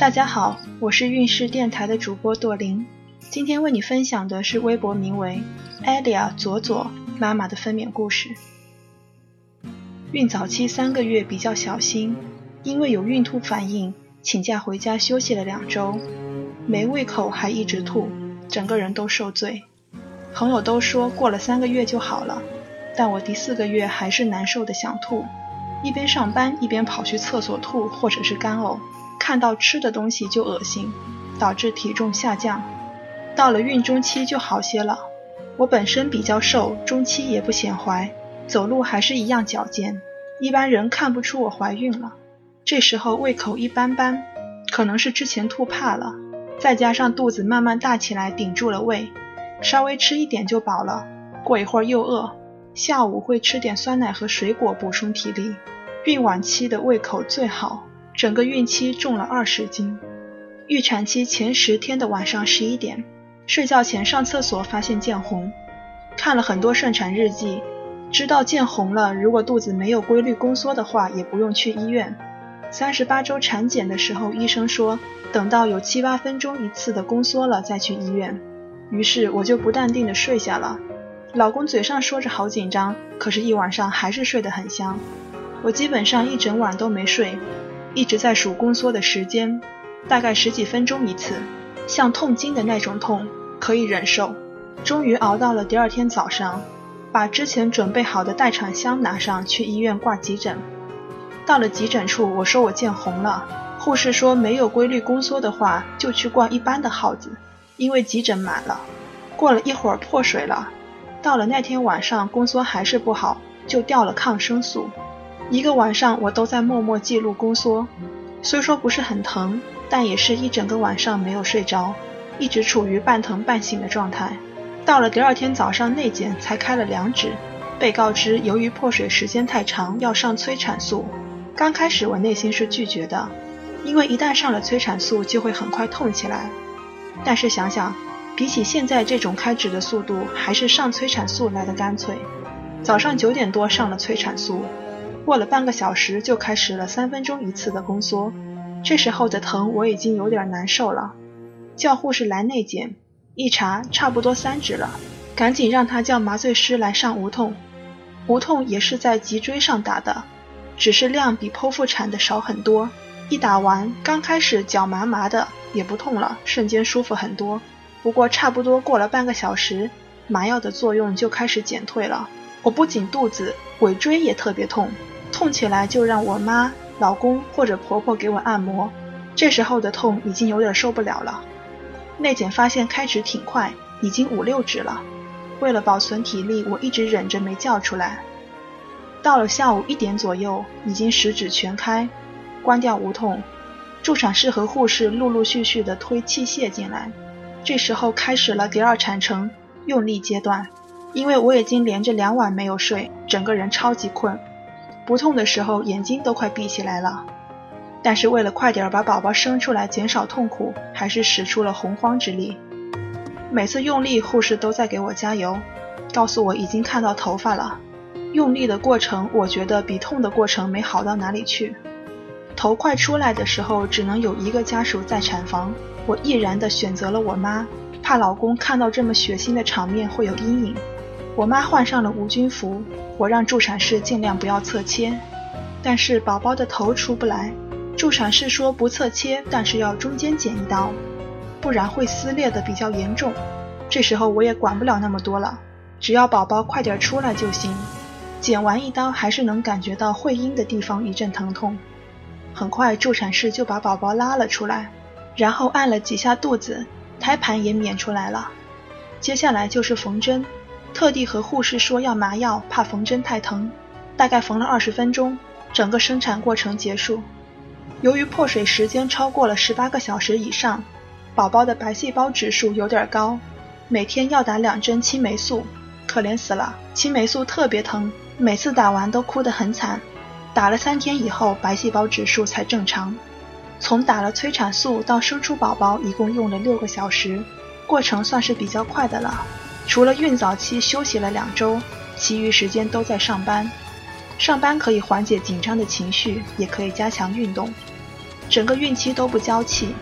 大家好，我是运势电台的主播朵琳，今天为你分享的是微博名为艾利亚左左妈妈的分娩故事。孕早期三个月比较小心，因为有孕吐反应，请假回家休息了两周，没胃口还一直吐，整个人都受罪。朋友都说过了三个月就好了，但我第四个月还是难受的想吐，一边上班一边跑去厕所吐或者是干呕。看到吃的东西就恶心，导致体重下降。到了孕中期就好些了。我本身比较瘦，中期也不显怀，走路还是一样矫健，一般人看不出我怀孕了。这时候胃口一般般，可能是之前吐怕了，再加上肚子慢慢大起来顶住了胃，稍微吃一点就饱了。过一会儿又饿，下午会吃点酸奶和水果补充体力。孕晚期的胃口最好。整个孕期重了二十斤，预产期前十天的晚上十一点，睡觉前上厕所发现见红，看了很多顺产日记，知道见红了，如果肚子没有规律宫缩的话，也不用去医院。三十八周产检的时候，医生说等到有七八分钟一次的宫缩了再去医院，于是我就不淡定的睡下了。老公嘴上说着好紧张，可是一晚上还是睡得很香。我基本上一整晚都没睡。一直在数宫缩的时间，大概十几分钟一次，像痛经的那种痛，可以忍受。终于熬到了第二天早上，把之前准备好的待产箱拿上去医院挂急诊。到了急诊处，我说我见红了，护士说没有规律宫缩的话，就去挂一般的号子，因为急诊满了。过了一会儿破水了，到了那天晚上宫缩还是不好，就吊了抗生素。一个晚上，我都在默默记录宫缩，虽说不是很疼，但也是一整个晚上没有睡着，一直处于半疼半醒的状态。到了第二天早上内检才开了两指，被告知由于破水时间太长要上催产素。刚开始我内心是拒绝的，因为一旦上了催产素就会很快痛起来。但是想想，比起现在这种开指的速度，还是上催产素来的干脆。早上九点多上了催产素。过了半个小时，就开始了三分钟一次的宫缩。这时候的疼我已经有点难受了，叫护士来内检，一查差不多三指了，赶紧让他叫麻醉师来上无痛。无痛也是在脊椎上打的，只是量比剖腹产的少很多。一打完，刚开始脚麻麻的，也不痛了，瞬间舒服很多。不过差不多过了半个小时，麻药的作用就开始减退了。我不仅肚子，尾椎也特别痛。痛起来就让我妈、老公或者婆婆给我按摩，这时候的痛已经有点受不了了。内检发现开指挺快，已经五六指了。为了保存体力，我一直忍着没叫出来。到了下午一点左右，已经十指全开，关掉无痛。助产士和护士陆陆续续的推器械进来，这时候开始了第二产程用力阶段。因为我已经连着两晚没有睡，整个人超级困。不痛的时候，眼睛都快闭起来了。但是为了快点把宝宝生出来，减少痛苦，还是使出了洪荒之力。每次用力，护士都在给我加油，告诉我已经看到头发了。用力的过程，我觉得比痛的过程没好到哪里去。头快出来的时候，只能有一个家属在产房，我毅然的选择了我妈，怕老公看到这么血腥的场面会有阴影。我妈换上了无菌服，我让助产士尽量不要侧切，但是宝宝的头出不来，助产士说不侧切，但是要中间剪一刀，不然会撕裂的比较严重。这时候我也管不了那么多了，只要宝宝快点出来就行。剪完一刀还是能感觉到会阴的地方一阵疼痛，很快助产士就把宝宝拉了出来，然后按了几下肚子，胎盘也娩出来了。接下来就是缝针。特地和护士说要麻药，怕缝针太疼。大概缝了二十分钟，整个生产过程结束。由于破水时间超过了十八个小时以上，宝宝的白细胞指数有点高，每天要打两针青霉素，可怜死了。青霉素特别疼，每次打完都哭得很惨。打了三天以后，白细胞指数才正常。从打了催产素到生出宝宝，一共用了六个小时，过程算是比较快的了。除了孕早期休息了两周，其余时间都在上班。上班可以缓解紧张的情绪，也可以加强运动。整个孕期都不娇气，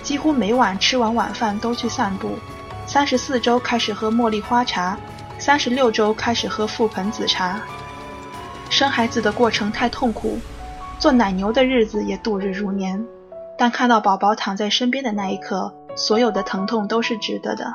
几乎每晚吃完晚饭都去散步。三十四周开始喝茉莉花茶，三十六周开始喝覆盆子茶。生孩子的过程太痛苦，做奶牛的日子也度日如年。但看到宝宝躺在身边的那一刻，所有的疼痛都是值得的。